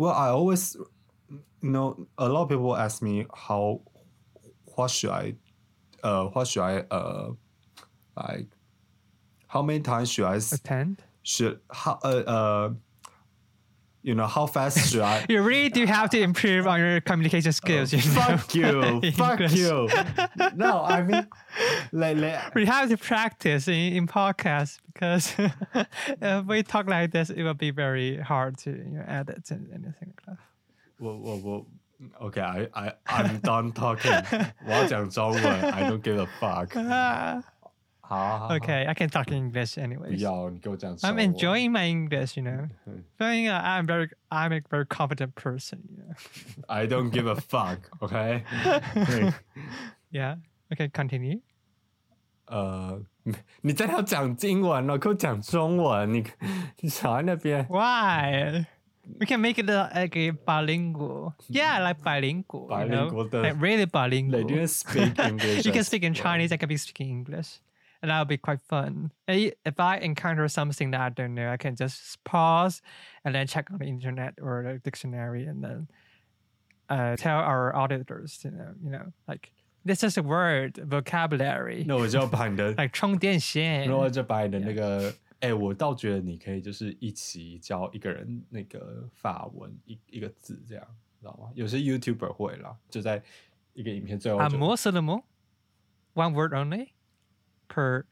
Well, I always, you know, a lot of people ask me how, what should I, uh, what should I, uh, like, how many times should I Attend. should how uh uh, you know, how fast should I? You really do have to improve on your communication skills. you know? fuck you, fuck English. you. No, I mean, like, like We have to practice in, in podcasts because if we talk like this, it will be very hard to you know, edit and anything like that. 我我我，OK, I I I'm done talking. 我要讲中文，I don't give a fuck. Ah, 好啊，好啊 okay, I can talk English 不 anyways. 要你给我讲中 I'm 文。 enjoying my English, you know. Feeling uh, I'm very, I'm a very confident person, you know. I don't give a fuck. OK，Yeah. Okay, continue. 呃，你真的要讲英文了，给我讲中文。你你少在那边。 Why? We can make it uh, like a bilingual. Yeah, like bilingual. you know? Bilingual, the- Like really They bilingual. didn't speak English. you can as speak in well. Chinese, I can be speaking English. And that'll be quite fun. And i- If I encounter something that I don't know, I can just pause and then check on the internet or the dictionary and then uh, tell our auditors, you know, you know, like this is a word, vocabulary. 那我就要把你的 Like 充电线。然后就把你的那个，哎、我倒觉得你可以就是一起教一个人那个法文一一个字这样，知道吗？有些 YouTuber 会啦，就在一个影片最后就 Amo syllable? One word only? Per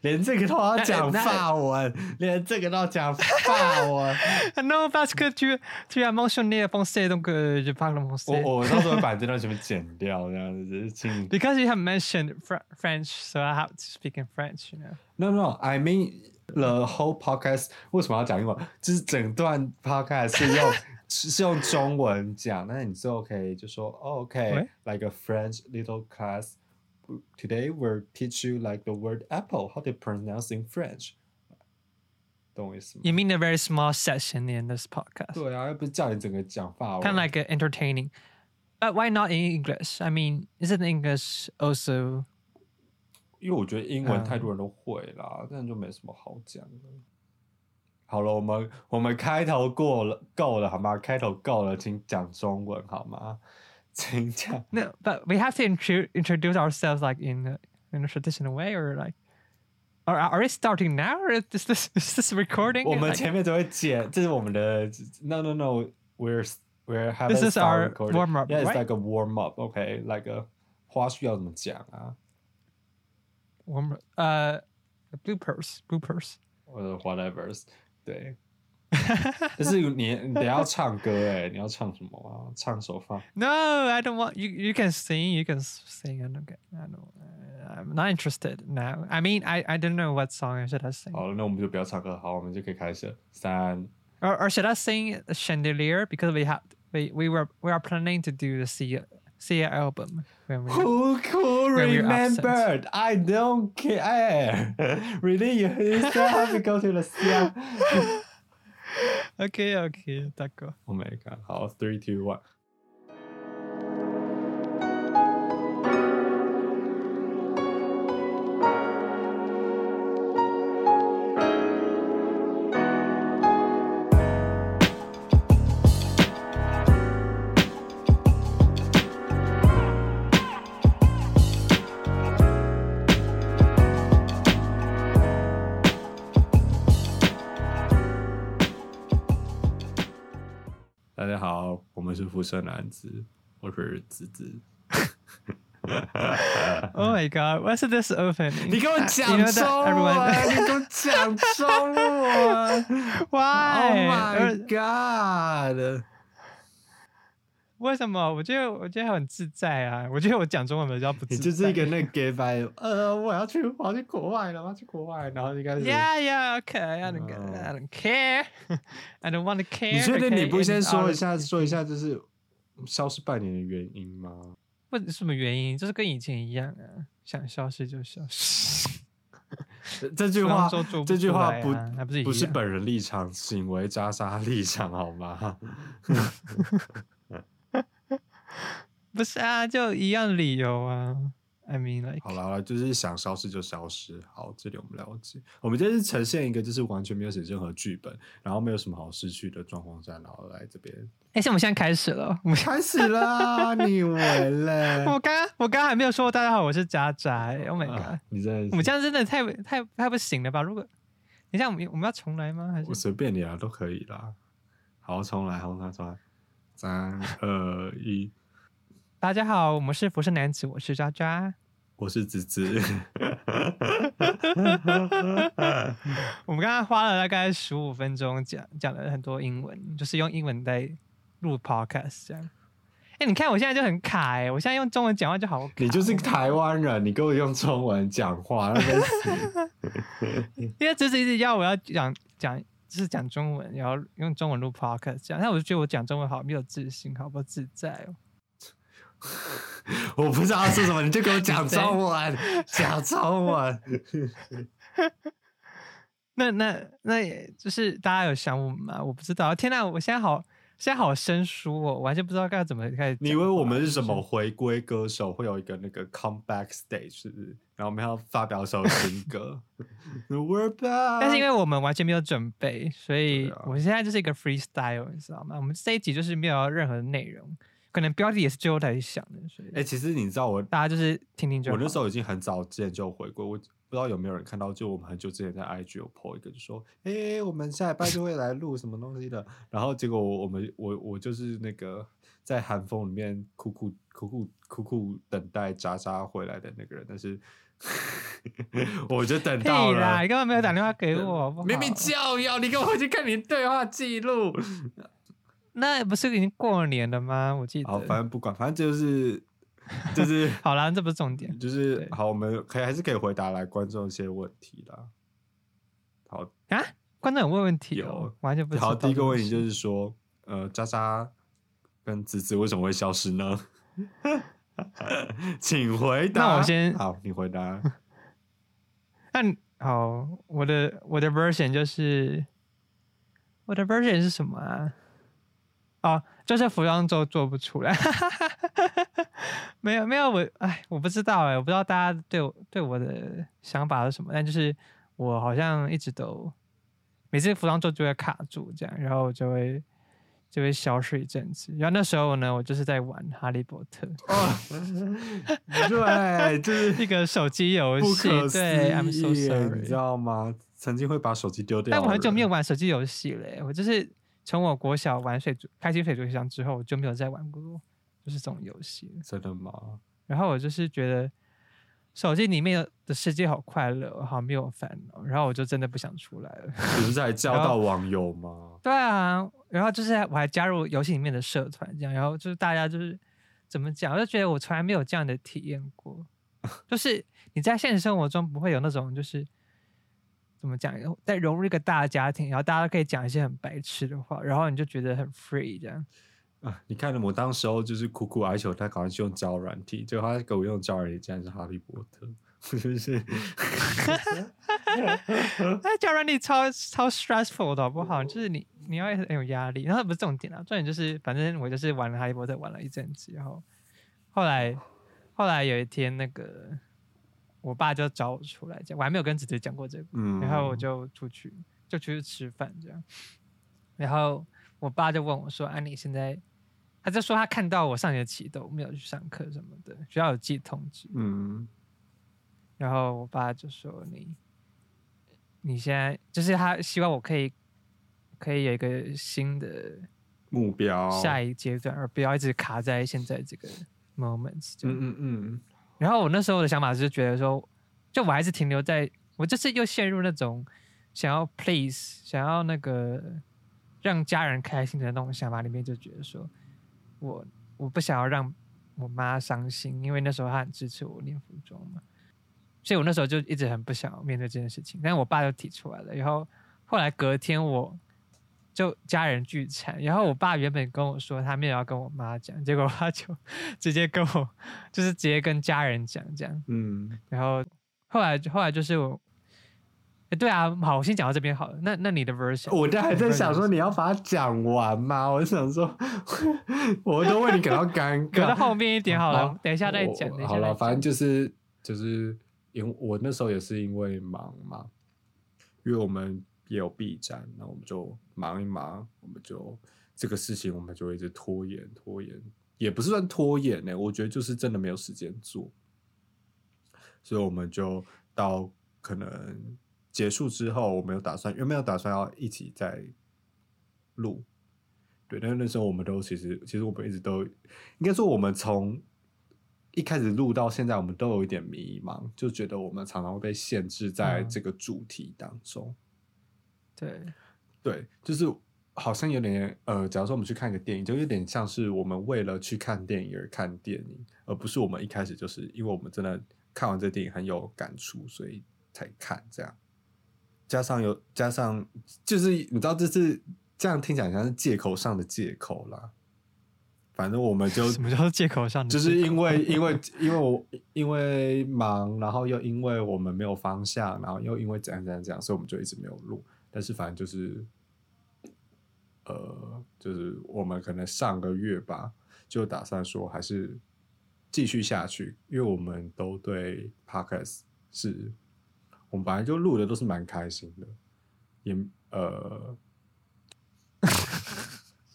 连这个都要讲那法文，连这个都要讲法文。 Non, parce que tu, tu as mentionné français, donc euh, je parle 我 français. 我到时候会把这段全部剪掉，这样子，请 Because you have mentioned fr- French, so I have to speak in French, you know. No No I mean the whole podcast 为什么要讲英文？就是整段 podcast 是用是用中文讲，那你最后可以就说、哦、OK Ouais. like a French little class. Today we'll teach you like the word apple, how to pronounce in French. 懂我意思吗？ You mean a very small session in this podcast? 对啊，又不是叫你整个讲法文。 Kind of like uh, entertaining. But why not in English? I mean, isn't English also 因为我觉得英文嗯太多人都会啦，这样就没什么好讲的。好了，我们我们开头过了，够了好吗？开头够了，请讲中文好吗？请讲。 no? But we have to intro- introduce ourselves like in a, in a traditional way, or like, are are we starting now, or is this is this recording? 我们 Like- 前面都会剪，这是我们的。No no no，we're we're having This is start our recording. warm-up, Yeah, it's right? like a warm up. Okay, like a 花絮要怎么讲啊？ Warm- uh, bloopers, bloopers. 或者 whatever，对。 但是你你等一下要唱歌哎，你要唱什么啊？唱首放。 No, I don't want you. You can sing. You can s- sing. I don't get. I don't. Uh, I'm not interested now. I mean, I, I don't know what song should I sing, 好了，那我们就不要唱歌，好，我们就可以开始了。三 or or should I sing Chandelier because we have we we were we are planning to do the Sia Sia album when we. Who could When we're remember? I don't care. really, you you still have to go to the sea. Okay, okay, d'accord. Oh my god! 好，three, two, one. 大家好，我们是辐射男子，我是子子。 Oh my god, what's this opening? 你给我 Uh, 讲 you know 中 that 文， everyone. 你给我讲中文。 Why? Oh my Uh, god！为什么？我觉得我觉得很自在啊。我觉得我讲中文比较不自你在。就是一个那个 gay vibe，呃，我要去，我要去国外了，我要去国外，然后就开始。 Yeah, yeah, okay. I don't, Oh. I don't care. I don't want to care. 你确定 okay? 你不先 And 说一 our- 下，说一下就是 消失半年的原因吗？为什么原因？就是跟以前一样啊，想消失就消失。这句话这句话不不是不是本人立场，行为扎杀立场，好吗？不是啊，就一样的理由啊。I mean like 好了好了，就是想消失就消失。好，这里我们了解。我们这是呈现一个就是完全没有写任何剧本，然后没有什么好失去的状况下，然后来这边哎，是我们现在开始了，我们开始啦！你以为嘞？我刚刚我刚刚还没有说大家好，我是渣渣。Oh my god！、啊你真的是我们这样真的太太太不行了吧？如果等一下我们我们要重来吗？还是我随便你啊，都可以啦。好，重来，重来，重来，三二一，大家好，我们是浮生男子，我是渣渣。我是子子。我们刚刚花了大概十五分钟讲讲了很多英文，就是用英文在录 podcast 这样。哎、你看我现在就很卡哎、我现在用中文讲话就好卡。你就是台湾人，你给我用中文讲话。因为侄子一直要我要讲讲，就是讲中文，然后用中文录 podcast 这样，但我就觉得我讲中文好没有自信，好不自在哦。我不知道要说什么，你就给我讲中文，讲中文。那那那也就是大家有想我们吗？我不知道。天呐，我现在好现在好生疏哦，我完全不知道该怎么开始。你以为我们是什么？回归歌手，会有一个那个 comeback stage，是不是？然后我们要发表一首新歌。We're back。但是因为我们完全没有准备，所以我现在就是一个 freestyle，你知道吗？我们这一集就是没有任何内容，可能标题也是最后才想的，所以哎、其实你知道我，大家就是听听就好。我那时候已经很早之前就回归，我不知道有没有人看到，就我们很久之前在 IG 有 po 一个，就说，哎、我们下礼拜就会来录什么东西的。然后结果我我们我我就是那个在寒风里面苦苦苦苦苦苦等待渣渣回来的那个人，但是 我就等到了你。根本没有打电话给我，明明就要你跟我回去看你对话记录。那不是已经过年了吗？我记得。好，反正不管，反正就是就是 好啦，这不是重点。就是好，我们可以还是可以回答来观众一些问题啦。好，啊，观众有问问题哦有，完全不知道。好，第一个问题就是说，呃，渣渣跟子子为什么会消失呢？请回答。那我先好，你回答。那好，我的我的 version 就是我的 version 是什么啊？哦，就是服装周做不出来，没有没有我哎，我不知道哎，我不知道大家对我对我的想法是什么，但就是我好像一直都每次服装周就会卡住这样，然后我就会就会消失一阵子，然后那时候呢，我就是在玩哈利波特。哦，对，就是一个手机游戏，对，I'm so sorry 你知。道吗？曾经会把手机丢掉。但我很久没有。玩手机游戏了，我就是从我国小玩水族开心水族箱之后，我就没有再玩过就是这种游戏。真的吗？然后我就是觉得手机里面的世界好快乐，好没有烦恼，然后我就真的不想出来了。你不是还交到网友吗？对啊，然后就是我还加入游戏里面的社团，这样，然后就是大家就是怎么讲，我就觉得我从来没有这样的体验过，就是你在现实生活中不会有那种就是怎么讲，在融入一个大家庭，然后大家都可以讲一些很白痴的话，然后你就觉得很 free 这样。啊，你看我当时候就是苦苦哀求他赶快去用交友软体，结果他给我用交友软体竟然是哈利波特，就是 那教软体超超 stressful 的好不好？就是你你要很有压力，然后不是重点啊，重点就是反正我就是玩了哈利波特玩了一阵子，然后后来后来有一天那个我爸就找我出来讲，我还没有跟姐姐讲过这个，嗯，然后我就出去就出去吃饭这样，然后我爸就问我说：“啊，妮现在？”他就说他看到我上学期都没有去上课什么的，学校有寄通知，嗯然后我爸就说你，你现在就是他希望我可以可以有一个新的目标下一阶段，而不要一直卡在现在这个 moment。就嗯嗯嗯，然后我那时候的想法是觉得说，就我还是停留在我这次又陷入那种想要 please 想要那个让家人开心的那种想法里面，就觉得说我我不想要让我妈伤心，因为那时候她很支持我练服装嘛，所以我那时候就一直很不想面对这件事情。但是我爸就提出来了，然后后来隔天我就家人聚餐，然后我爸原本跟我说他没有要跟我妈讲，结果他就直接跟我就是直接跟家人讲这样，嗯，然后后来后来就是我。哎，对啊，好，我先讲到这边好了。那那你的 version，我这还在想说你你要把它讲完吗？我想说，我都为你感到尴留到。后面一点好了，等一下再讲。我好了，等一下再讲反正就是就是因我那时候也是因为忙嘛，因为我们也有 B 站，那我们就忙一忙，我们就这个事情我们就一直拖延拖延，也不是算拖延呢、我觉得就是真的没有时间做，所以我们就到可能结束之后，我们有打算有没有打算要一起再录，对，但是那时候我们都其实其实我们一直都应该说我们从一开始录到现在，我们都有一点迷茫，就觉得我们常常会被限制在嗯。这个主题当中。对，对，就是好像有点呃，假如说我们去看一个电影，就有点像是我们为了去看电影而看电影，而不是我们一开始就是因为我们真的看完这电影很有感触，所以才看这样。加上有加上，就是你知道，这是这样听起来像是借口上的借口啦。反正我们就 什么叫做借口上的就是因为因为因为我因为忙，然后又因为我们没有方向，然后又因为怎样怎样怎样，所以我们就一直没有录。但是反正就是，呃，就是我们可能上个月吧，就打算说还是继续下去，因为我们都对 podcast 是，我们本来就录的都是蛮开心的，也呃。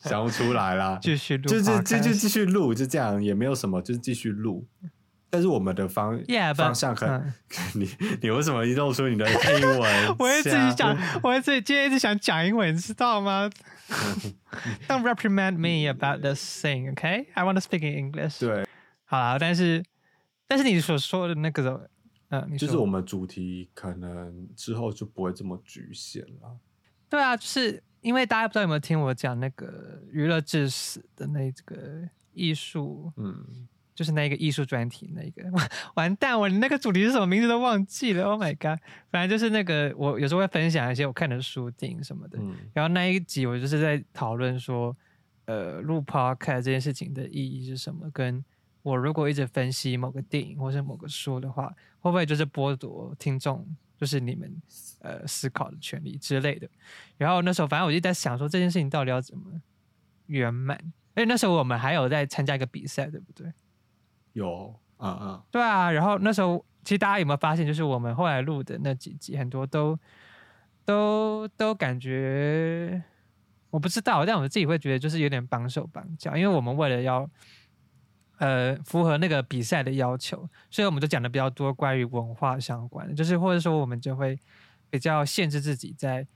想不出来啦，继续录就就就就继续录，就这样，也没有什么，就是继续录。但是我们的方 Yeah, 方向很，嗯 你你为什么一露出你的英文？我会自己讲，我会自己今天一直想讲英文，你知道吗 Don't reprimand me about this thing, okay? I want to speak in English. 对，好啦，但是但是你所说的那个，呃，就是我们主题可能之后就不会这么局限了。对啊，就是因为大家不知道有没有听我讲那个娱乐至死的那个艺术，嗯，就是那个艺术专题那个，完蛋，我那个主题是什么名字都忘记了。Oh my god！反正就是那个，我有时候会分享一些我看的书、电影什么的。嗯然后那一集我就是在讨论说，呃，录 podcast 这件事情的意义是什么？跟我如果一直分析某个电影或是某个书的话，会不会就是剥夺听众，就是你们呃思考的权利之类的？然后那时候反正我就在想说，这件事情到底要怎么圆满？而且那时候我们还有在参加一个比赛，对不对？有，嗯嗯，对啊，然后那时候其实大家有没有发现，就是我们后来录的那几集，很多都都都感觉我不知道，但我自己会觉得就是有点绑手绑脚，因为我们为了要呃符合那个比赛的要求，所以我们都讲的比较多关于文化相关的，就是或者说我们就会比较限制自己在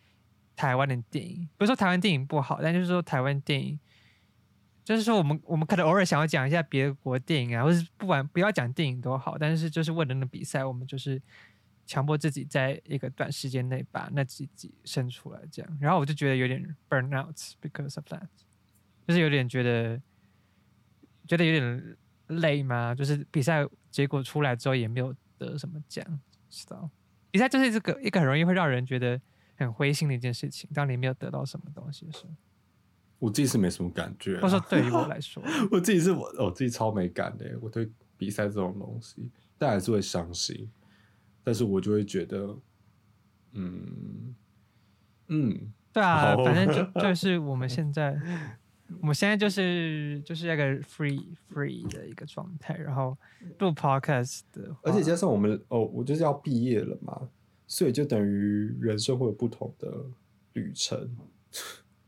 台湾的电影，不是说台湾电影不好，但就是说台湾电影。就是说，我们我们可能偶尔想要讲一下别国电影啊，或是不管不要讲电影都好，但是就是为了那比赛，我们就是强迫自己在一个短时间内把那几集生出来，这样。然后我就觉得有点 burn out because of that，就是有点觉得觉得有点累嘛，就是比赛结果出来之后也没有得什么奖，知道？比赛就是这个一个很容易会让人觉得很灰心的一件事情，当你没有得到什么东西的时候，我自己是没什么感觉啊，或者说对于我 来说。我自己是我我自己超没感的，我对比赛这种东西，但还是会伤心，但是我就会觉得，嗯嗯，对啊，反正就 就是我们现在，我们现在就是就是那个 free free 的一个状态，然后录 podcast 的，而且加上我们哦，我就是要毕业了嘛，所以就等于人生会有不同的旅程，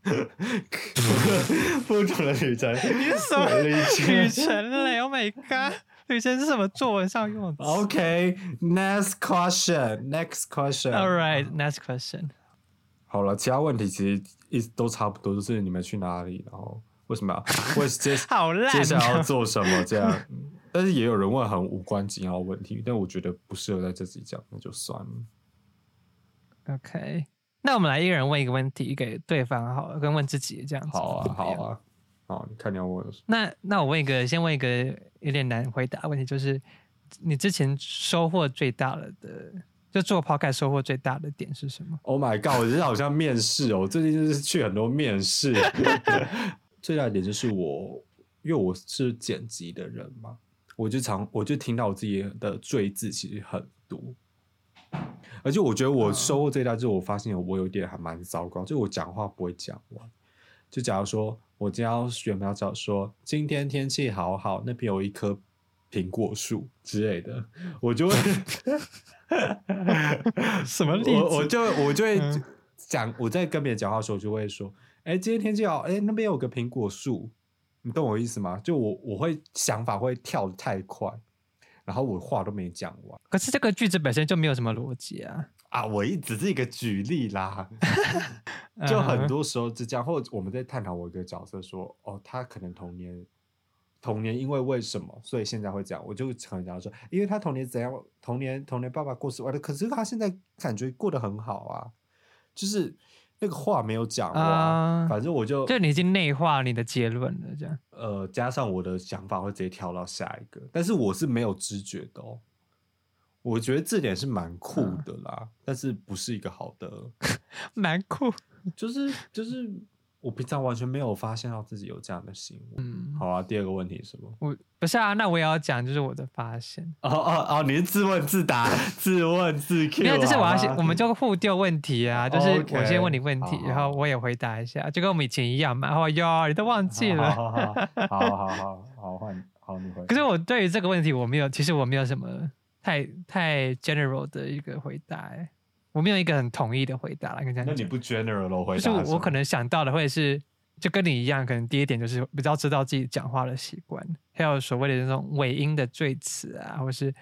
不同的旅程，你是什么旅旅程程嘞？Oh my god，旅程是什么作文上用的词 OK，next question，next question。？All right，next question。好了，其他问题其实一直都差不多，就是你们去哪里，然后为什么要，为接 好烂接下来要哦做什么这样。嗯但是也有人问很无关紧要的问题，但我觉得不适合在这里讲，那就算了。OK，那我们来一个人问一个问题给对方好了，跟问自己这样子。好啊。好啊，好，你看你要问什么？那那我问一个，先问一个有点难回答的问题，就是你之前收获最大了的，就做 podcast 收获最大的点是什么？Oh my god！我觉得好像面试哦，我最近就是去很多面试。最大的点就是我，因为我是剪辑的人嘛，我就常我就听到我自己的赘字其实很多，而且我觉得我收获最大就是我发现我有一点还蛮糟糕，就我讲话不会讲完。就假如说我今天要原本要讲说今天天气好好，那边有一棵苹果树之类的，我就会 什么例子？我我就我就会嗯讲，我在跟别人讲话的时候，我就会说，哎、今天天气好，哎、那边有个苹果树，你懂我意思吗？就我我会想法会跳得太快，然后我话都没讲完可是这个句子本身就没有什么逻辑啊，啊，我一只是一个举例啦，就很多时候是这样，或者我们在探讨我一个角色说，哦，他可能童年。童年因为为什么，所以现在会这样？我就可能讲说，因为他童年怎样，童年童年爸爸过世完了，可是他现在感觉过得很好啊，就是那个话没有讲完，啊反正我就就你已经内化你的结论了，这样。呃加上我的想法会直接跳到下一个，但是我是没有知觉的哦。我觉得这点是蛮酷嗯的啦，但是不是一个好的，蛮酷。就是就是我平常完全没有发现到自己有这样的行为。嗯，好啊，第二个问题是什么？我不是啊，那我也要讲，就是我的发现。哦哦哦，你是自问自答，自问自 Q，没有，就是我要先，我们就互丢问题啊，就是我先问你问题然后我也回答一下，就跟我们以前一样嘛。哦哟，你都忘记了。好好好好 好好好换好你回。可是我对于这个问题，我没有，其实我没有什么太太 general 的一个回答、欸，我没有一个很统一的回答啦，跟这样讲。那你不 general 的回就是答什么我可能想到的会是，就跟你一样，可能第一点就是比较知道自己讲话的习惯，还有所谓的那种尾音的赘词啊，或是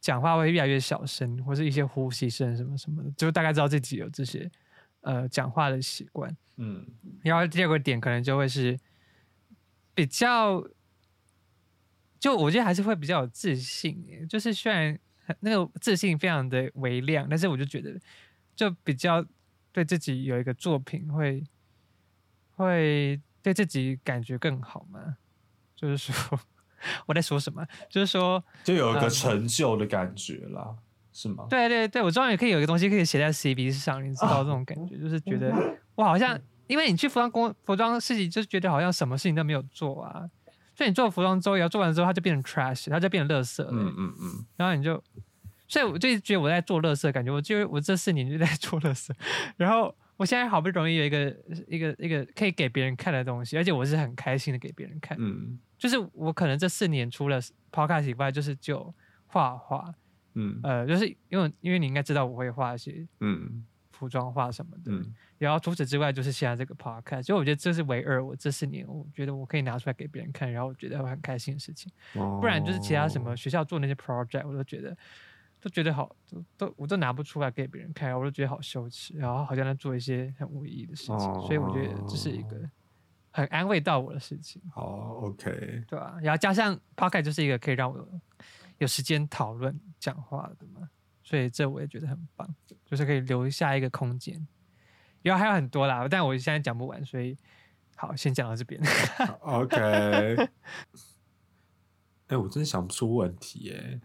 讲话会越来越小声，或是一些呼吸声什么什么的，就大概知道自己有这些呃讲话的习惯。嗯然后第二个点可能就会是比较，就我觉得还是会比较有自信，就是虽然很那个自信非常的微量，但是我就觉得就比较对自己有一个作品会会对自己感觉更好嘛。就是说我在说什么？就是说，就有一个嗯成就的感觉啦，是吗？对对对，我终于可以有一个东西可以写在 CV 上，你知道这种感觉，就是觉得 我好像，因为你去服装工服装市集，就是觉得好像什么事情都没有做啊。所以你做服装周也要做完之后，它就变成 trash，它就变成垃圾了。嗯嗯嗯，然后你就，所以我就觉得我在做垃圾的感觉，我就我这四年就在做垃圾，然后我现在好不容易有一个一个一个可以给别人看的东西，而且我是很开心的给别人看，嗯。就是我可能这四年除了 podcast 以外，就是就画画，嗯。呃，就是因为因为你应该知道我会画一些嗯服装化什么的，嗯。然后除此之外就是现在这个 podcast，所以我觉得这是唯二我这四年我觉得我可以拿出来给别人看，然后我觉得会很开心的事情。嗯，不然就是其他什么哦。学校做那些 project，我都觉得都觉得好，都都我都拿不出来给别人看，我都觉得好羞耻，然后好像在做一些很无意义的事情，所以我觉得这是一个哦。很安慰到我的事情，好 OK，对吧、然后加上 podcast 就是一个可以让我有时间讨论讲话的嘛，所以这我也觉得很棒，就是可以留下一个空间。然后还有很多啦，但我现在讲不完，所以好，先讲到这边。OK，哎、我真想不出问题哎，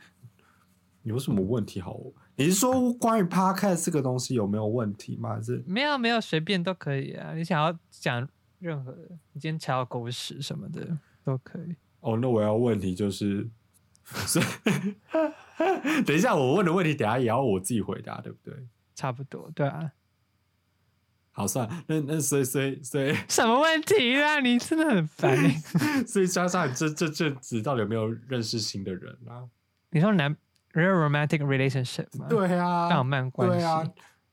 有什么问题好？你是说关于 Podcast 这个东西有没有问题吗？还是没有没有，随便都可以啊。你想要讲任何的，你今天踩到狗屎什么的都可以。哦，那我要问题就是，所以等一下我问的问题，等下也要我自己回答，对不对？差不多，对啊。好，算了，那那所以所以所以什么问题啊？你真的很烦、欸。所以莎莎，你这这阵子到底有没有认识新的人啊？你说男 real romantic relationship 吗？，对啊，浪漫关系。对啊，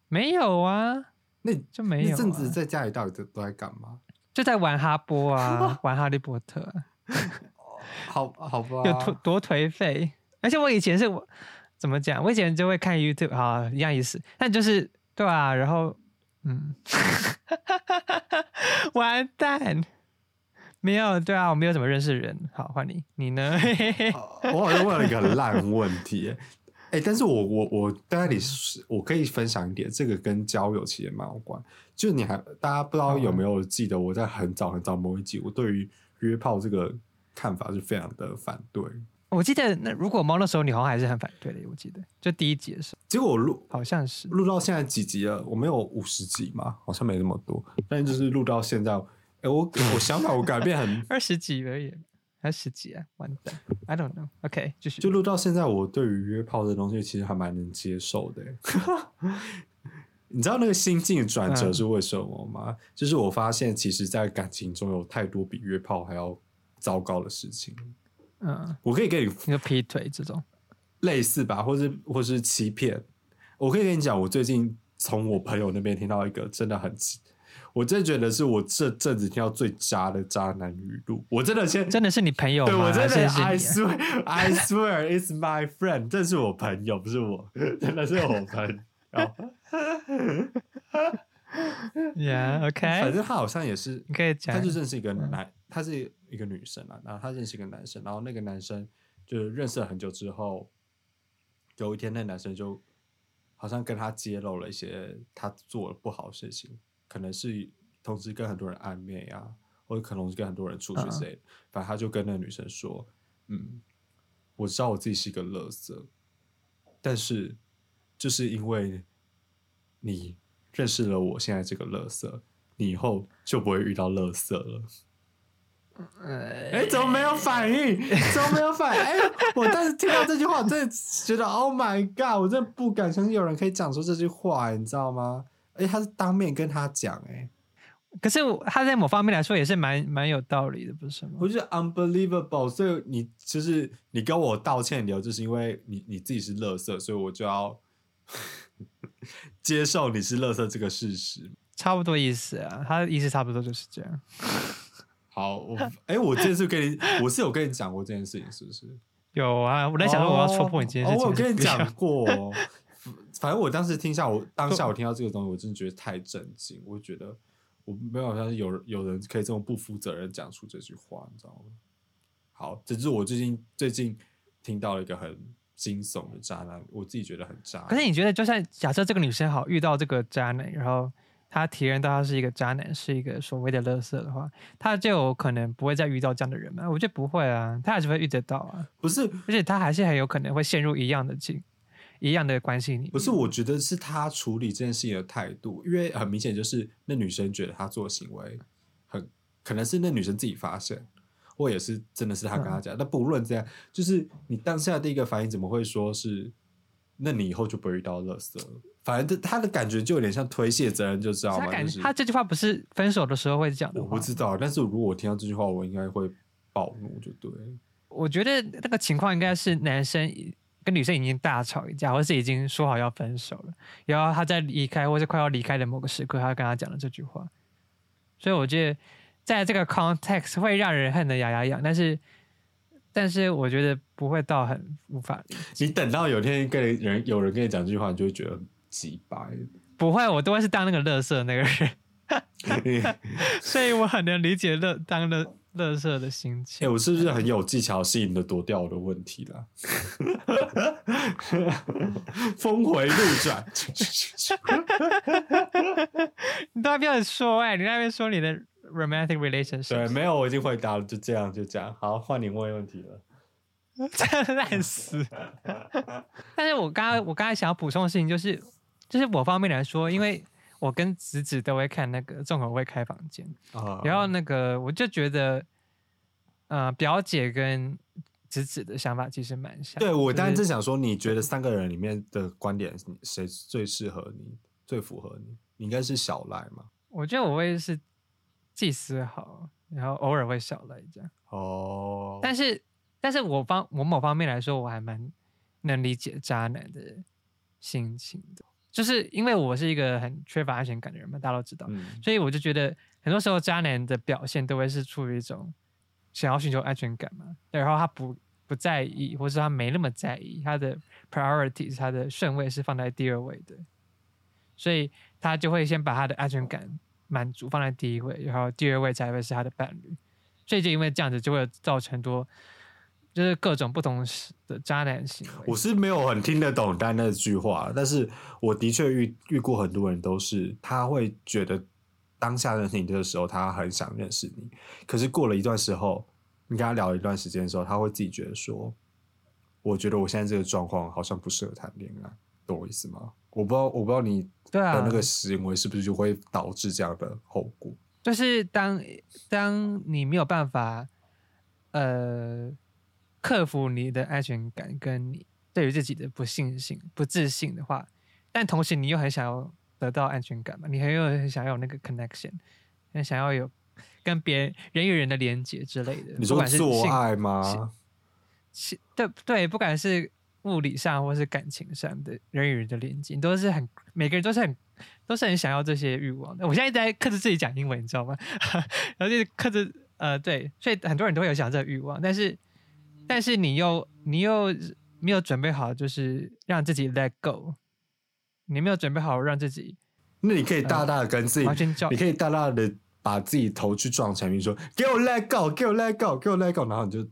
没有啊，那就没有、啊。那阵子在家里到底都都在干嘛？就在玩哈波啊，玩哈利波特、啊，好好吧，有多多颓废。而且我以前是我怎么讲？我以前就会看 YouTube，好一样意思。但就是对啊，然后嗯，完蛋，没有对啊，我没有怎么认识人。好，换你，你呢？我好像问了一个很烂问题耶，哎、但是我我我大概里是我可以分享一点，这个跟交友其实蛮有关。就你还大家不知道有没有记得，我在很早很早某一集，我对于约炮这个看法是非常的反对。我记得那如果猫那时候你好像还是很反对的，我记得就第一集的时候结果我录好像是。录到现在几集了？我没有五十集嘛，好像没那么多，但就是录到现在，哎、我 我想法我改变很二十集而已，还十几啊？完蛋，I don't know。OK，继续。就录到现在，我对于约炮这东西其实还蛮能接受的欸。你知道那个心境转折是为什么吗？就是我发现，其实，在感情中有太多比约炮还要糟糕的事情。嗯，我可以给你一个劈腿这种，类似吧，或是或是欺骗。我可以跟你讲，我最近从我朋友那边听到一个真的很奇，我真的觉得是我这阵子听到最渣的渣男语录。我真的先真的是你朋友吗？对我真的，I 还是是你啊 swear, I swear, it's my friend，这是我朋友，不是我，真的是我朋友。Yeah，OK，、反正他好像也是，你可以讲他就认识一个男，他是一个女生啊，然后她认识一个男生，然后那个男生就是认识了很久之后，有一天那男生就好像跟她揭露了一些他做了不好的事情，可能是同时跟很多人暧昧啊，或者可能是跟很多人出去之类的，反正他就跟那个女生说，嗯，我知道我自己是一个乐色，但是就是因为你认识了我现在这个乐色，你以后就不会遇到乐色了。哎、怎么没有反应？怎么没有反应？哎、我当时听到这句话，我真的觉得 Oh my God！我真的不敢相信有人可以讲出这句话、你知道吗？而且他是当面跟他讲、哎，可是他在某方面来说也是蛮蛮有道理的，不是吗？我觉得 unbelievable。所以你就是你跟我道歉理由，就是因为你你自己是乐色，所以我就要 接受你是乐色这个事实。差不多意思啊，他的意思差不多就是这样。好，我哎、我这次跟你，我是有跟你讲过这件事情，是不是？有啊，我在想说我要戳破你这件事情、哦哦我有跟你讲过哦。反正我当时听下，我当下我听到这个东西，我真的觉得太震惊。我觉得我没有相信有人有人可以这么不负责任讲出这句话，你知道吗？好，这就是我最近最近听到了一个很惊悚的渣男，我自己觉得很渣。可是你觉得，就算假设这个女生好遇到这个渣男，然后她体验到他是一个渣男，是一个所谓的垃圾的话，他就有可能不会再遇到这样的人嘛？我觉得不会啊，他还是会遇得到啊，不是而且他还是很有可能会陷入一样的境、一样的关系里。不是，我觉得是他处理这件事情的态度，因为很明显就是那女生觉得他做的行为很可能是那女生自己发现，或也是真的是他跟他讲。那不论这样，就是你当下第一个反应怎么会说是，那你以后就不会遇到垃圾了？反正他的感觉就有点像推卸责任，就知道吗？他感就是他这句话不是分手的时候会讲的我不知道，但是如果我听到这句话，我应该会暴怒，就对。我觉得那个情况应该是男生跟女生已经大吵一架，或是已经说好要分手了，然后他在离开或是快要离开的某个时刻，他跟他讲了这句话。所以我觉得在这个 context 会让人恨得牙痒痒，但是但是我觉得不会到很无法理解。你等到有天跟人有人跟你讲这句话，你就会觉得很鸡掰。不会，我都会是当那个乐色那个人，所以我很能理解乐当乐乐色的心情哎、情。我是不是很有技巧性的躲掉我的问题啦？峰回路转，你都还没有说哎、你那边说你的 romantic relationship，对，没有，我已经回答了，就这样，就这样。好，换你问问题了。真 烂死。但是我刚刚我刚才想要补充的事情就是，就是我方面来说，因为我跟子子都会看那个重口味开房间，啊然后那个我就觉得，呃，表姐跟子子的想法其实蛮像。对我就是当然正想说，你觉得三个人里面的观点，谁最适合你，最符合你？你应该是小赖嘛？我觉得我会是祭司好，然后偶尔会小赖这样。哦，但是，但是我方我某方面来说，我还蛮能理解渣男的心情的，就是因为我是一个很缺乏安全感的人嘛，大家都知道，嗯，所以我就觉得很多时候渣男的表现都会是出于一种想要寻求安全感嘛，然后他不不在意，或是他没那么在意，他的 priorities 他的顺位是放在第二位的，所以他就会先把他的安全感满足放在第一位，然后第二位才会是他的伴侣，所以就因为这样子就会造成多就是各种不同的渣男行为。我是没有很听得懂丹那句话，但是我的确遇遇过很多人都是，他会觉得当下认识你的时候，他很想认识你，可是过了一段时候，你跟他聊一段时间的时候，他会自己觉得说，我觉得我现在这个状况好像不适合谈恋爱，懂我意思吗？我不知道，我不知道你对啊的那个行为是不是就会导致这样的后果？就是当当你没有办法呃克服你的安全感跟你对于自己的不信心、不自信的话，但同时你又很想要得到安全感嘛，你很有很想要有那个 connection，很想要有跟别人人与人的连接之类的。你说不管是性做爱吗？其对对，不管是物理上或是感情上的人与人的连接，都是很每个人都是很都是很想要这些欲望的。我现在一直在克制自己讲英文，你知道吗？然后就是克制呃对，所以很多人都会有想这个欲望，但是但是你又你又没有准备好，就是让自己 let go，你没有准备好让自己那你可以大大的跟自己，你可以大大的把自己头去撞墙壁，说给我 let go，给我 let go，给我 let go，然后你就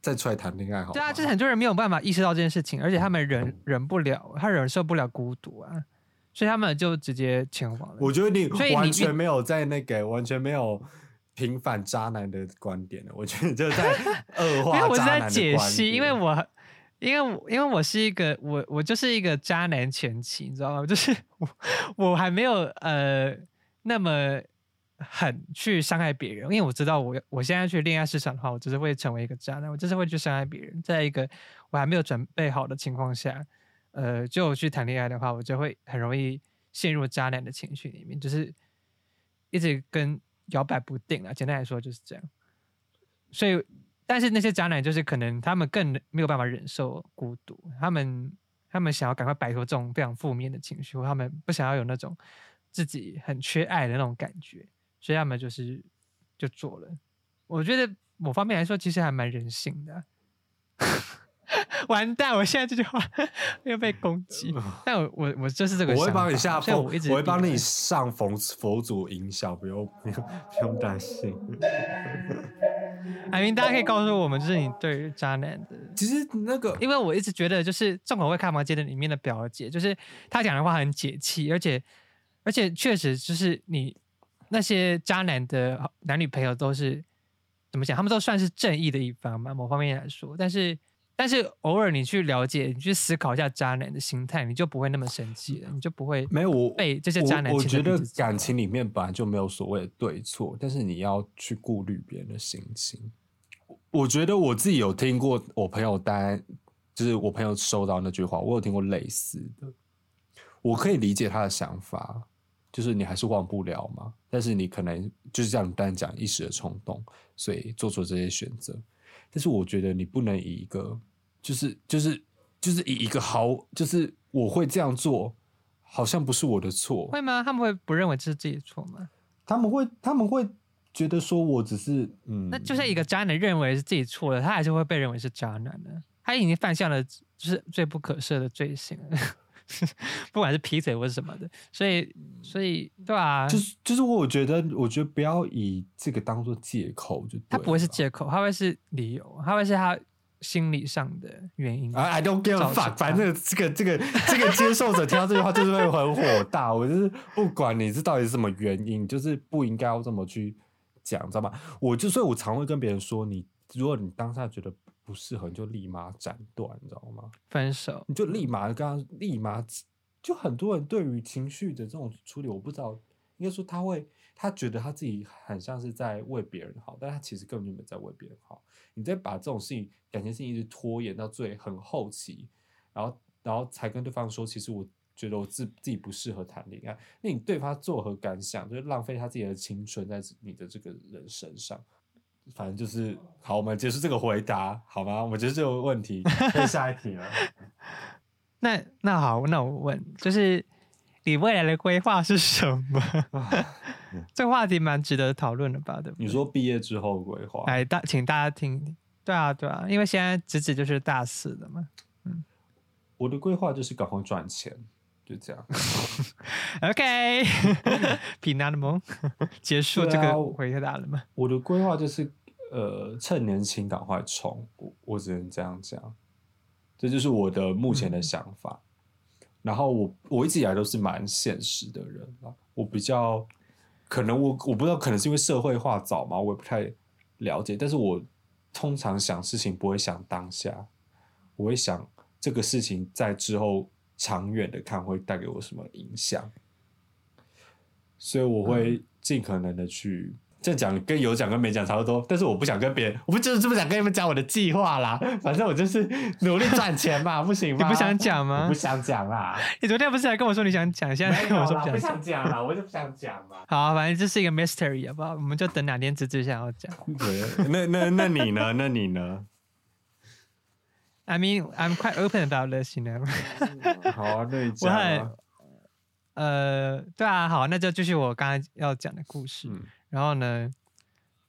再出来谈恋爱好？对啊，就是很多人没有办法意识到这件事情，而且他们忍忍不了，他忍受不了孤独啊，所以他们就直接前往了。我觉得你完全没有在那个完全没有平反渣男的观点了，我觉得你就在 恶因为我是在解析，因为我因为我因为我是一个我我就是一个渣男前期，你知道吗？就是我我还没有呃那么很去伤害别人，因为我知道我我现在去恋爱市场的话，我就是会成为一个渣男，我就是会去伤害别人，在一个我还没有准备好的情况下，呃，就去谈恋爱的话，我就会很容易陷入渣男的情绪里面，就是一直跟摇摆不定啊。简单来说就是这样。所以，但是那些渣男就是可能他们更没有办法忍受孤独，他们他们想要赶快摆脱这种非常负面的情绪，或他们不想要有那种自己很缺爱的那种感觉，所以要么就是就做了。我觉得某方面来说，其实还蛮人性的啊。完蛋！我现在这句话 又被攻击，但我我我就是这个我会帮你下我一直我会帮你上佛佛祖音效，不用不用不用担心。I mean，大家可以告诉我们，就是你对于渣男的其实那个因为我一直觉得，就是《重口味开房间》的里面的表姐，就是她讲的话很解气，而且而且确实就是你那些渣男的男女朋友都是怎么讲，他们都算是正义的一方嘛，某方面来说，但是。但是偶尔你去了解，你去思考一下渣男的心态，你就不会那么生气了，你就不会没有我被这些渣男我我觉得感情里面本来就没有所谓的对错，但是你要去顾虑别人的心情。我我觉得我自己有听过我朋友单，就是我朋友收到那句话，我有听过类似的，我可以理解他的想法，就是你还是忘不了嘛，但是你可能就是这样单讲一时的冲动，所以做出这些选择。但是我觉得你不能以一个就是就是就是以一个好，就是我会这样做，好像不是我的错，会吗？他们会不认为这是自己的错吗？他们会他们会觉得说我只是嗯，那就像一个渣男认为是自己错了，他还是会被认为是渣男的。他已经犯下了就是罪不可赦的罪行了，不管是劈腿或是什么的。所以，所以对啊，就是就是我觉得我觉得不要以这个当做借口就对他不会是借口，他会是理由，他会是他心理上的原因。啊，I don't give a fuck，反正这个这个这个接受者听到这句话就是会很火大。我就是不管你是到底是什么原因，就是不应该要这么去讲，知道吗？我就所以，我常会跟别人说，你如果你当下觉得不适合，你就立马斩断，你知道吗？分手，你就立马跟他立马，就很多人对于情绪的这种处理，我不知道，应该说他会，他觉得他自己很像是在为别人好，但他其实根本就没在为别人好。你再把这种事情、感情事情一直拖延到最很后期，然后然后才跟对方说，其实我觉得我自自己不适合谈恋爱，那你对方作何感想？就是浪费他自己的青春在你的这个人身上。反正就是好，我们结束这个回答好吗？我们结束这个问题，可以下一题了。那那好，那我问，就是你未来的规划是什么？这个话题蛮值得讨论的吧？对不对？你说毕业之后规划？哎，大请大家听，对啊，对啊，因为现在直指就是大四的嘛。嗯我的规划就是赶快赚钱，就这样。OK，皮娜的梦结束这个回答了吗？我的规划就是，呃，趁年轻赶快冲，我我只能这样讲，这就是我的目前的想法。然后我我一直以来都是蛮现实的人啊，我比较可能我我不知道，可能是因为社会化早嘛，我也不太了解。但是我通常想事情不会想当下，我会想这个事情在之后长远的看会带给我什么影响，所以我会尽可能的去。这样讲跟有讲跟没讲差不多，但是我不想跟别人，我不就是这么想跟你们讲我的计划啦。反正我就是努力赚钱嘛，不行吗？你不想讲吗不想讲啦，你昨天不是还跟我说你想讲，现在跟我说啦不不想讲。想讲啦，我就不想讲嘛。好啊，反正这是一个 mystery，好不好？我们就等哪天芝芝想要讲。对，那那那你呢？那你呢？I mean, I'm quite open about this, you know. 好啊，那你我讲很啊。呃，对啊，好，那就继续我刚才要讲的故事。嗯然后呢，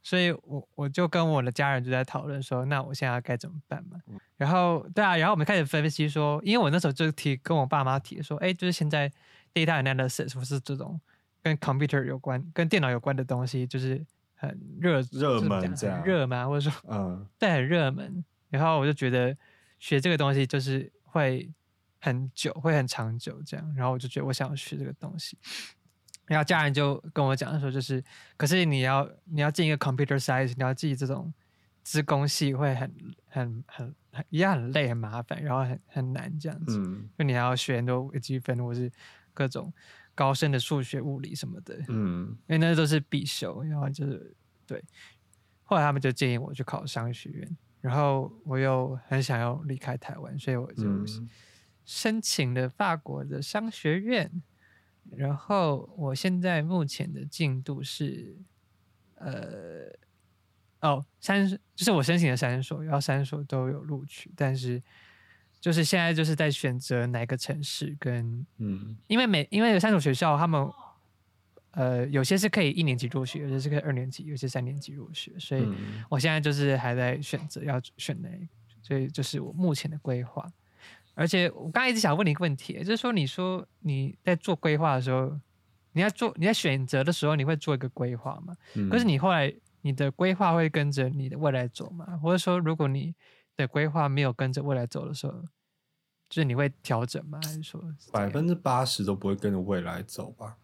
所以我我就跟我的家人就在讨论说，那我现在该怎么办嘛？嗯然后对啊，然后我们开始分析说，因为我那时候就提跟我爸妈提说，哎，就是现在 data analysis 或是这种跟 computer 有关、跟电脑有关的东西，就是很热热门这样很热门，或者说嗯对，很热门。然后我就觉得学这个东西就是会很久，会很长久这样。然后我就觉得我想要学这个东西。然后家人就跟我讲说，就是可是你要你要进一个 computer science，你要进这种资工系会很很很很一样很累很麻烦，然后很很难这样子。嗯就你还要学很多微积分或是各种高深的数学、物理什么的。嗯因为那都是必修，然后就是对。后来他们就建议我去考商学院，然后我又很想要离开台湾，所以我就嗯申请了法国的商学院。然后我现在目前的进度是，呃，哦，三就是我申请的三所，然后三所都有录取，但是就是现在就是在选择哪个城市跟嗯因为每因为有三所学校，他们呃有些是可以一年级入学，有些是可以二年级，有些三年级入学，所以嗯我现在就是还在选择要选哪一个，所以就是我目前的规划。而且我刚才一直想问你一个问题，就是说你说你在做规划的时候，你要做你在选择的时候，你会做一个规划吗？嗯可是你后来你的规划会跟着你的未来走吗？或者说，如果你的规划没有跟着未来走的时候，就是你会调整吗？还是说百分之八十都不会跟着未来走吧？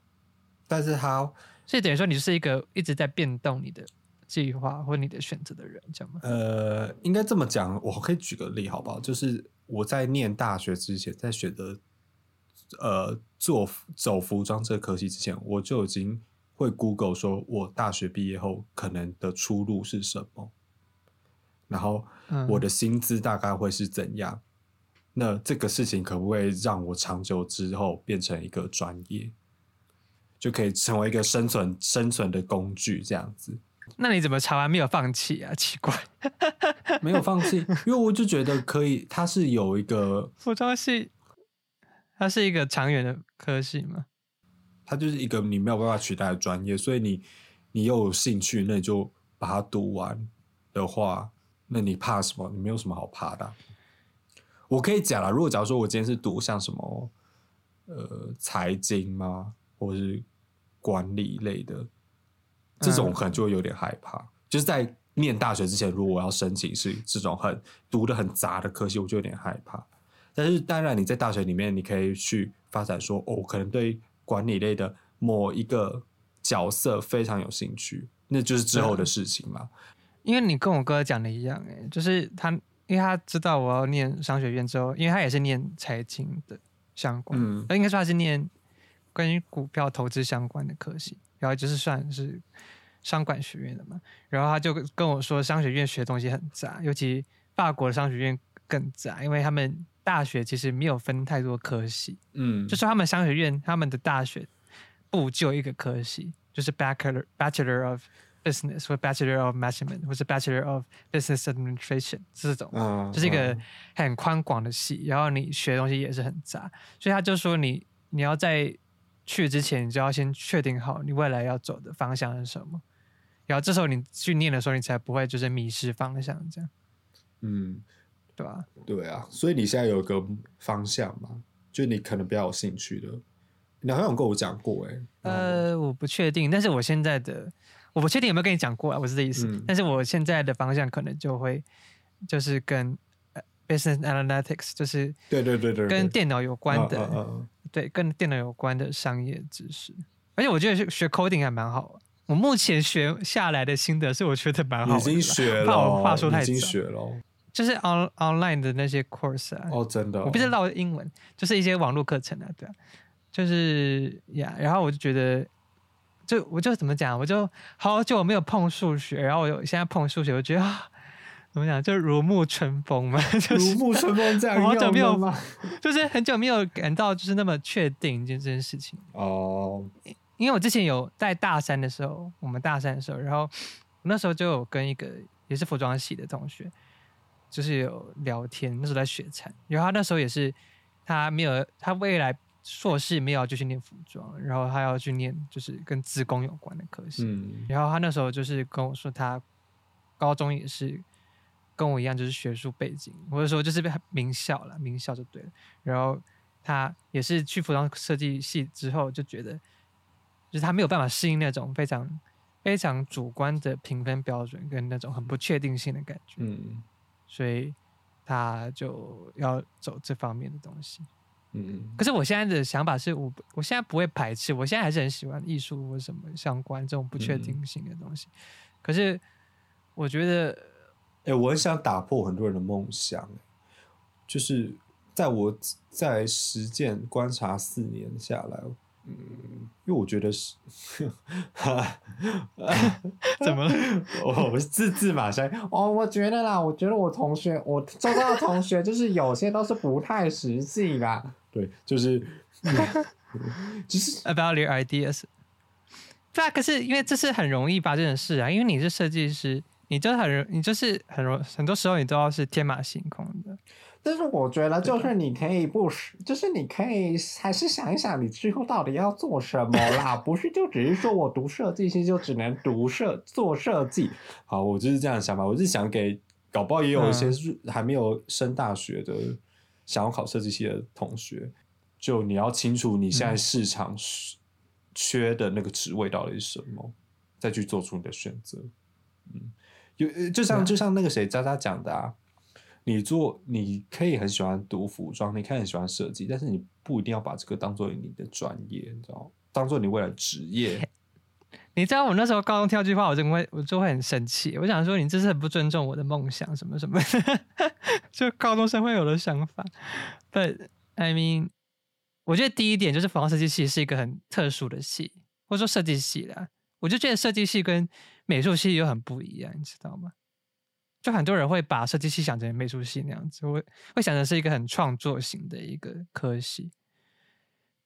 但是他所以等于说你是一个一直在变动你的计划或你的选择的人，这样吗？呃，应该这么讲，我可以举个例好不好？就是我在念大学之前，在选择呃做走服装这个科系之前，我就已经会 Google 说我大学毕业后可能的出路是什么，然后嗯我的薪资大概会是怎样。那这个事情可不可以让我长久之后变成一个专业，就可以成为一个生存生存的工具这样子？那你怎么查完没有放弃啊？奇怪，没有放弃，因为我就觉得可以，它是有一个，服装系它是一个长远的科系嘛？它就是一个你没有办法取代的专业，所以你你又有兴趣，那你就把它读完的话，那你怕什么？你没有什么好怕的啊、我可以讲了，如果假如说我今天是读像什么呃财经吗，或是管理类的，这种嗯可能就会有点害怕。就是在念大学之前，如果我要申请是这种很读的很杂的科系，我就有点害怕。但是当然，你在大学里面，你可以去发展说，哦，可能对管理类的某一个角色非常有兴趣，那就是之后的事情嘛。因为你跟我哥讲的一样、欸，就是他，因为他知道我要念商学院之后，因为他也是念财经的相关，嗯呃应该说他是念关于股票投资相关的科系，然后就是算是商管学院的嘛。然后他就跟我说，商学院学的东西很杂，尤其法国的商学院更杂，因为他们大学其实没有分太多科系，嗯，就是他们商学院他们的大学不就一个科系，就是 Bachelor Bachelor of Business 或 Bachelor of Management 或是 Bachelor of Business Administration 这种，嗯，就是一个嗯很宽广的系，然后你学的东西也是很杂，所以他就说你你要在去之前，你就要先确定好你未来要走的方向是什么，然后这时候你去念的时候，你才不会就是迷失方向，这样嗯，对吧？对啊，所以你现在有个方向嘛，就你可能比较有兴趣的，你好像有跟我讲过哎、欸，呃，我不确定，但是我现在的我不确定有没有跟你讲过啊，我是这意思。嗯但是我现在的方向可能就会就是跟、呃 business analytics，就是对对对对，跟电脑有关的，对，跟电脑有关的商业知识。而且我觉得学学 coding 还蛮好。我目前学下来的心得是，我觉得蛮好的。已经学了 怕我哦，话说太已经早学了哦就是 on online 的那些 course 啊，哦，真的哦、我不知道英文，就是一些网络课程啊，对啊，就是呀然后我就觉得，就我就怎么讲，我就好久没有碰数学，然后我有现在碰数学，我觉得啊，怎么讲，就如沐春风嘛，就是如沐春风这样我好久没有？就是很久没有感到就是那么确定一件这件事情。哦，因为我之前有在大三的时候，我们大三的时候，然后我那时候就有跟一个也是服装系的同学，就是有聊天，那时候在学产，然后他那时候也是他没有他未来硕士没有就去念服装，然后他要去念就是跟自工有关的科系，嗯然后他那时候就是跟我说，他高中也是跟我一样，就是学术背景，或者说就是被名校了，名校就对了。然后他也是去服装设计系之后，就觉得就是他没有办法适应那种非常非常主观的评分标准跟那种很不确定性的感觉，嗯所以他就要走这方面的东西。嗯可是我现在的想法是我我现在不会排斥，我现在还是很喜欢艺术或什么相关这种不确定性的东西。可是我觉得，哎、我很想打破很多人的梦想，就是在我在实践观察四年下来，嗯，因为我觉得是，怎么了？我我是自字马山哦，我觉得啦，我觉得我同学，我周遭的同学，就是有些都是不太实际啦。对，就是，就是 about your ideas。对啊，可是因为这是很容易发生的事啊，因为你是设计师，你就很容，你就是很容，很多时候你都要是天马行空的。但是我觉得，就是你可以不是，就是你可以还是想一想，你之后到底要做什么啦？不是就只是说我读设计系就只能读设做设计。好，我就是这样想法。我是想给，搞不好也有一些嗯是还没有升大学的，想要考设计系的同学，就你要清楚你现在嗯市场是缺的那个职位到底是什么，再去做出你的选择。嗯，有呃就像就像那个谁渣渣讲的啊，你做你可以很喜欢读服装，你可以很喜欢设计，但是你不一定要把这个当做你的专业，你知道吗？当做你未来职业。你知道我那时候高中跳这句话，我就会我就会很生气。我想说，你这是很不尊重我的梦想，什么什么，就高中生会有的想法。But I mean，我觉得第一点就是服装设计系是一个很特殊的系，或者说设计系啦。我就觉得设计系跟美术系又很不一样，你知道吗？就很多人会把设计系想成美术系那样子，会会想成是一个很创作型的一个科系。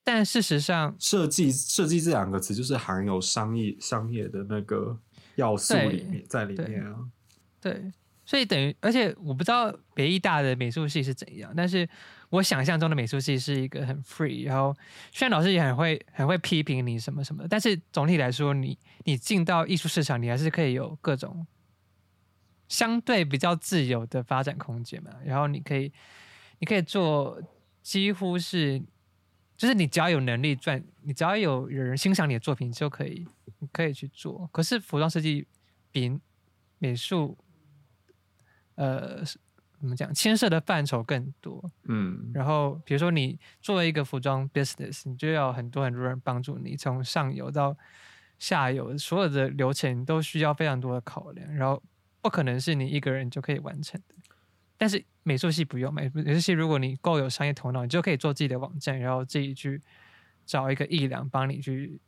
但事实上，设计设计这两个词就是含有商业商业的那个要素对里面在里面啊。对，所以等于，而且我不知道北艺大的美术系是怎样，但是我想象中的美术系是一个很 free，然后虽然老师也很会很会批评你什么什么，但是总体来说，你你进到艺术市场，你还是可以有各种相对比较自由的发展空间嘛。然后你可以你可以做几乎是，就是你只要有能力赚，你只要有有人欣赏你的作品，就可以你可以去做。可是服装设计比美术，呃，怎么讲，牵涉的范畴更多。嗯，然后，比如说你作为一个服装 business，你就要很多很多人帮助你，从上游到下游，所有的流程都需要非常多的考量，然后不可能是你一个人就可以完成的。但是美术系不用，美美术系如果你够有商业头脑，你就可以做自己的网站，然后自己去找一个艺廊帮你去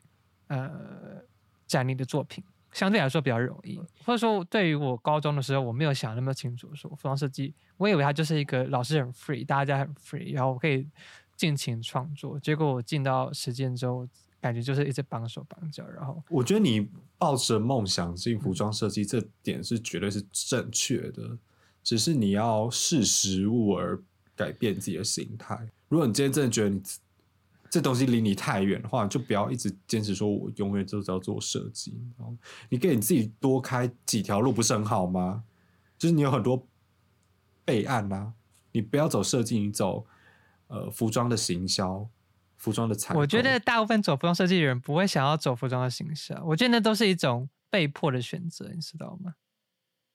呃展你的作品。相对来说比较容易，或者说对于我高中的时候，我没有想那么清楚，说服装设计，我以为它就是一个老师很 free，大家很 free，然后我可以尽情创作。结果我进到实践之后，感觉就是一直绑手绑脚，然后我觉得你抱着梦想进服装设计，这点是绝对是正确的，只是你要视实物而改变自己的心态。如果你今天真的觉得你这东西离你太远的话，就不要一直坚持说我永远就只要做设计。你给你自己多开几条路，不是很好吗？就是你有很多备案呐、你不要走设计，你走呃服装的行销、服装的采购。我觉得大部分走服装设计的人不会想要走服装的形象，我觉得那都是一种被迫的选择，你知道吗？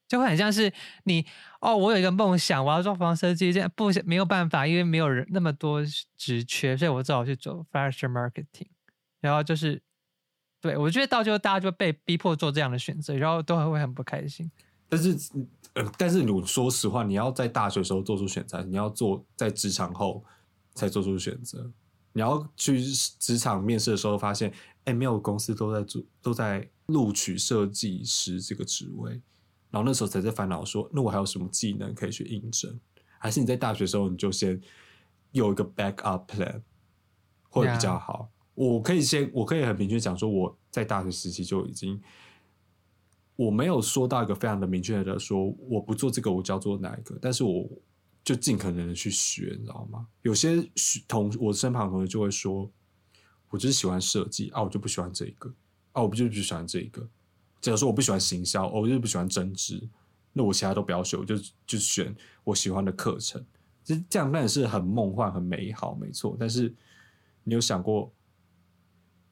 就会很像是你哦，我有一个梦想，我要做服装设计，这样不没有办法，因为没有人那么多职缺，所以我只好去做 fashion marketing。然后就是，对我觉得到最后大家就被逼迫做这样的选择，然后都会很不开心。但是，呃，但是你说实话，你要在大学时候做出选择，你要做在职场后才做出选择。你要去职场面试的时候发现，哎，没有公司都在做，都在录取设计师这个职位，然后那时候才在烦恼说，那我还有什么技能可以去应征？还是你在大学时候你就先有一个 backup plan 会比较好？我可以先，我可以很明确讲说，我在大学时期就已经我没有说到一个非常的明确的说我不做这个，我就要做哪一个，但是我就尽可能的去学，你知道吗？有些同我身旁的同学就会说，我就是喜欢设计啊，我就不喜欢这一个啊，我不就不喜欢这一个。假如说我不喜欢行销，哦我就是不喜欢针织，那我其他都不要学，我就就选我喜欢的课程。这这样当然是很梦幻、很美好，没错。但是你有想过，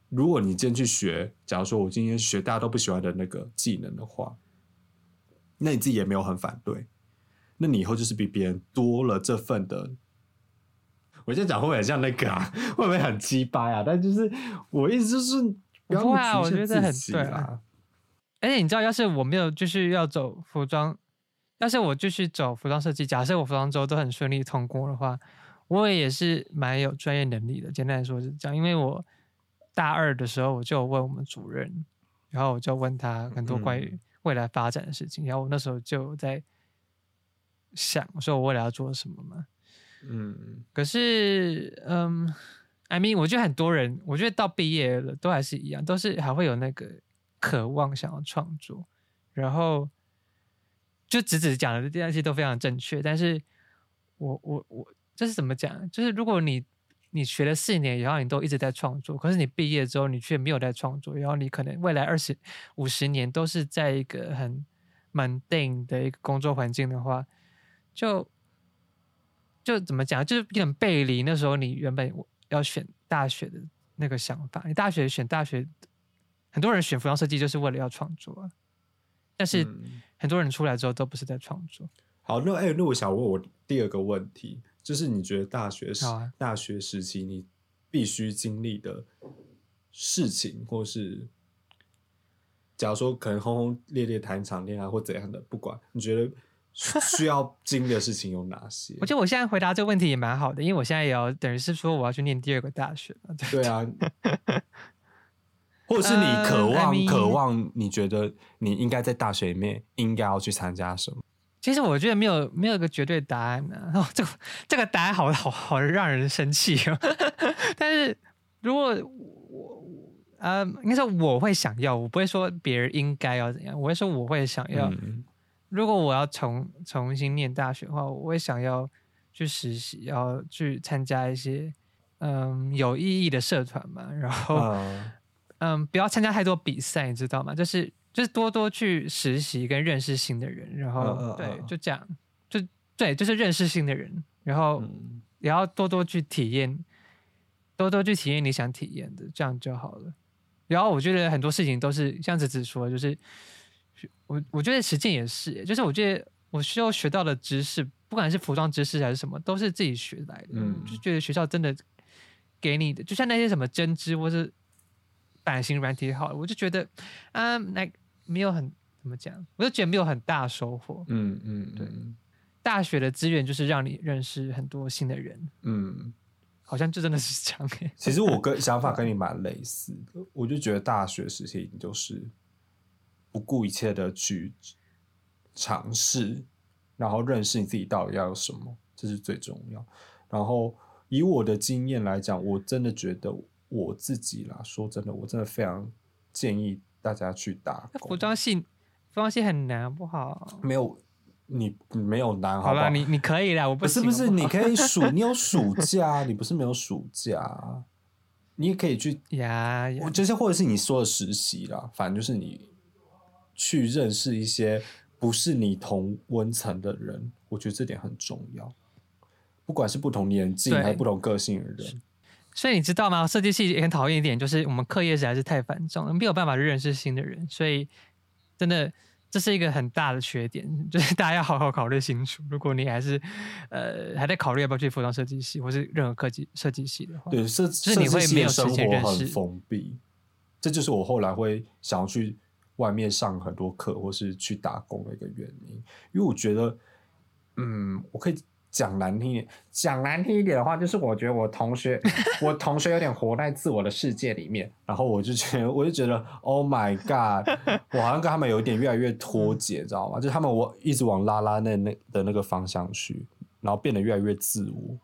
如果你今天去学，假如说我今天学大家都不喜欢的那个技能的话，那你自己也没有很反对，那你以后就是比别人多了这份的。我现在讲会不会很像那个啊？会不会很鸡掰啊？但就是我意思就是不要局我觉得很限自己对啊啦。而且你知道，要是我没有就是要走服装，要是我继续走服装设计，假设我服装周都很顺利通过的话，我也是蛮有专业能力的。简单来说是这样，因为我大二的时候我就有问我们主任，然后我就问他很多关于未来发展的事情，然后我那时候就在想，说我未来要做什么嘛。嗯可是，嗯，I mean，我觉得很多人，我觉得到毕业了都还是一样，都是还会有那个渴望想要创作，然后就子子讲的这些都非常正确。但是我我我这是怎么讲？就是如果你你学了四年，然后你都一直在创作，可是你毕业之后你却没有在创作，然后你可能未来二十五十年都是在一个很 mundane 的一个工作环境的话，就就怎么讲，就是有点背离那时候你原本要选大学的那个想法。你大学选大学，很多人选服装设计就是为了要创作啊，但是嗯很多人出来之后都不是在创作。好，那哎、那我想问我第二个问题，就是你觉得大学时、啊大学时期你必须经历的事情，或是假如说可能轰轰烈烈谈一场恋爱或怎样的，不管你觉得需 需要经历的事情有哪些？我觉得我现在回答这个问题也蛮好的，因为我现在也要等于是说我要去念第二个大学嘛。对对啊，或者是你渴望、渴望，你觉得你应该在大学里面应该要去参加什么？其实我觉得没有没有一个绝对答案呢、哦，这个这个答案好好好让人生气哦。但是如果我呃，应该说我会想要，我不会说别人应该要怎样，我会说我会想要。嗯如果我要重重新念大学的话，我会想要去实习，要去参加一些嗯有意义的社团嘛，然后。嗯嗯，不要参加太多比赛，你知道吗？就是就是多多去实习跟认识新的人，然后、对嗯，就这样，就对，就是认识新的人，然后嗯也要多多去体验，多多去体验你想体验的，这样就好了。然后我觉得很多事情都是像子子说，就是我我觉得实践也是，就是我觉得我需要学到的知识，不管是服装知识还是什么，都是自己学来的。嗯就觉得学校真的给你的，就像那些什么针织或是版型软体好了，我就觉得啊，那、没有很怎么讲，我就觉得没有很大收获。嗯嗯，对嗯大学的资源就是让你认识很多新的人，嗯。好像就真的是这样欸 其实我跟想法跟你蛮类似的，我就觉得大学时期你就是不顾一切的去尝试，然后认识你自己到底要有什么，这是最重要。然后以我的经验来讲，我真的觉得我自己啦，说真的，我真的非常建议大家去打服。装系，服装系很难，不好。没有你你没有难，好吧，？你你可以啦，我不是不是，你可以暑，你有暑假，你不是没有暑假，你也可以去呀呀我，就是或者是你说的实习啦，反正就是你去认识一些不是你同温层的人，我觉得这点很重要。不管是不同年纪还是不同个性的人，所以你知道吗？设计系也很讨厌一点，就是我们课业实在是太繁重了，没有办法认识新的人，所以真的这是一个很大的缺点，就是大家要好好考虑清楚。如果你还是呃还在考虑要不要去服装设计系或是任何科技设计系的话，对设是你会没有时间认识封闭，这就是我后来会想要去外面上很多课或是去打工的一个原因，因为我觉得，嗯，我可以讲难听一点，讲难听一点的话，就是我觉得我同学，我同学有点活在自我的世界里面，然后我就觉得，我就觉得，Oh my God，我好像跟他们有一点越来越脱节，知道吗？就是他们我一直往拉拉那那的那个方向去，然后变得越来越自我。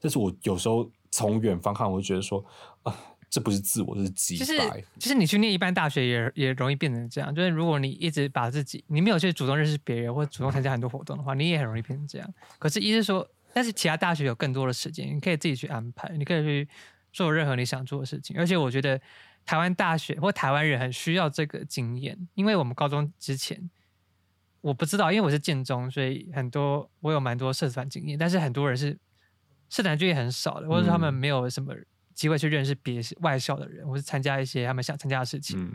这是我有时候从远方看，我就觉得说，啊、这不是自我，这是击就是败。就是你去念一般大学也也容易变成这样，就是如果你一直把自己你没有去主动认识别人或主动参加很多活动的话，你也很容易变成这样。可是，一是说，但是其他大学有更多的时间，你可以自己去安排，你可以去做任何你想做的事情。而且，我觉得台湾大学或台湾人很需要这个经验，因为我们高中之前我不知道，因为我是建中，所以很多我有蛮多社团经验，但是很多人是社团经验很少的，或者是他们嗯没有什么机会去认识别外校的人，或是参加一些他们想参加的事情。嗯，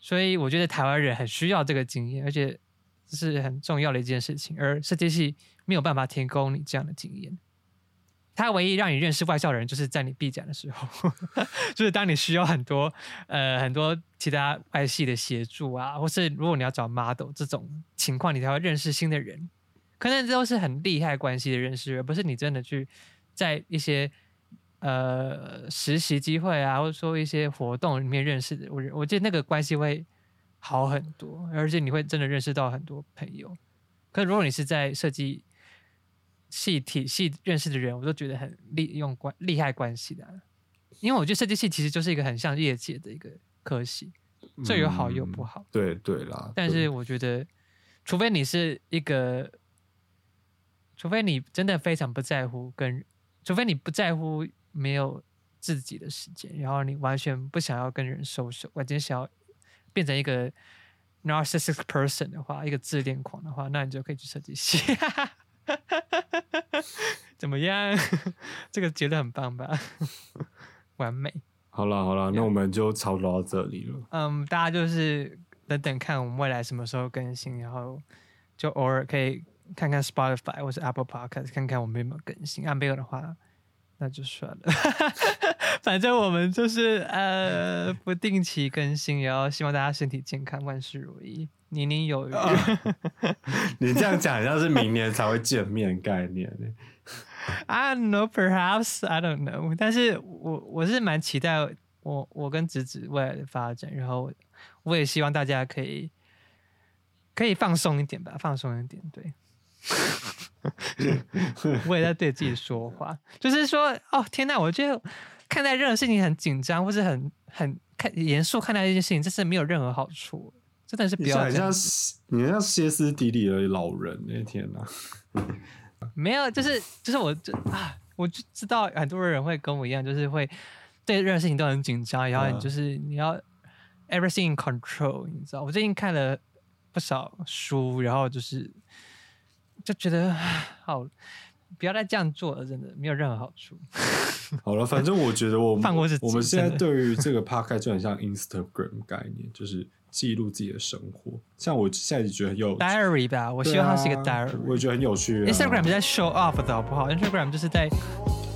所以我觉得台湾人很需要这个经验，而且这是很重要的一件事情。而设计系没有办法提供你这样的经验，它唯一让你认识外校的人，就是在你闭展的时候，就是当你需要很多呃很多其他外系的协助啊，或是如果你要找 model 这种情况，你才会认识新的人。可能这都是很利害关系的认识，而不是你真的去在一些呃实习机会啊，或者说一些活动里面认识的。我我觉得那个关系会好很多，而且你会真的认识到很多朋友。可是如果你是在设计系体系认识的人，我都觉得很利用关利害关系的啊、因为我觉得设计系其实就是一个很像业界的一个科系，这有好有不嗯好。对对啦，但是我觉得，除非你是一个，除非你真的非常不在乎跟，除非你不在乎没有自己的时间，然后你完全不想要跟人 social，完全想要变成一个 narcissistic person 的话，一个自恋狂的话，那你就可以去设计系。怎么样？这个结论很棒吧？完美。好了好了，那我们就差不多到这里了。嗯，大家就是等等看我们未来什么时候更新，然后就偶尔可以看看 Spotify 或是 Apple Podcast，看看我们有没有更新。啊，没有的话，那就算了。反正我们就是呃不定期更新，然后希望大家身体健康，万事如意，年年有余。你这样讲，好像是明年才会见面概念呢。I don't know, perhaps I don't know。但是我我是蛮期待我我跟子子未来的发展，然后我也希望大家可以可以放松一点吧，放松一点。对，我也在对自己说话，就是说，哦天呐，我觉得看待任何事情很紧张，或是很很看严肃看待一件事情，这是没有任何好处，真的是不你很像要这样。歇你像歇斯底里的老人那天哪、没有，就是就是我就啊，我就知道很多人会跟我一样，就是会对任何事情都很紧张，然后你嗯就是你要 everything in control，你知道？我最近看了不少书，然后就是就觉得啊好，不要再这样做了，真的没有任何好处。好了，反正我觉得我们放过自己我们现在对于这个 podcast 就很像 Instagram 概念，就是记录自己的生活。像我现在觉得很有 diary 吧，我希望它是一个啊 diary。我也觉得很有趣、啊。Instagram 是在 show off 的好不好？Instagram 就是在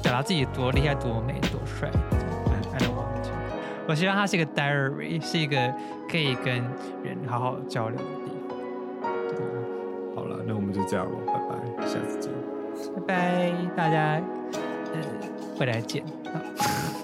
表达自己多厉害、多美、多帅。I don't want to。我希望它是一个 diary，是一个可以跟人好好交流那我们就这样了，拜拜，下次见。拜拜，大家，呃，未来见。好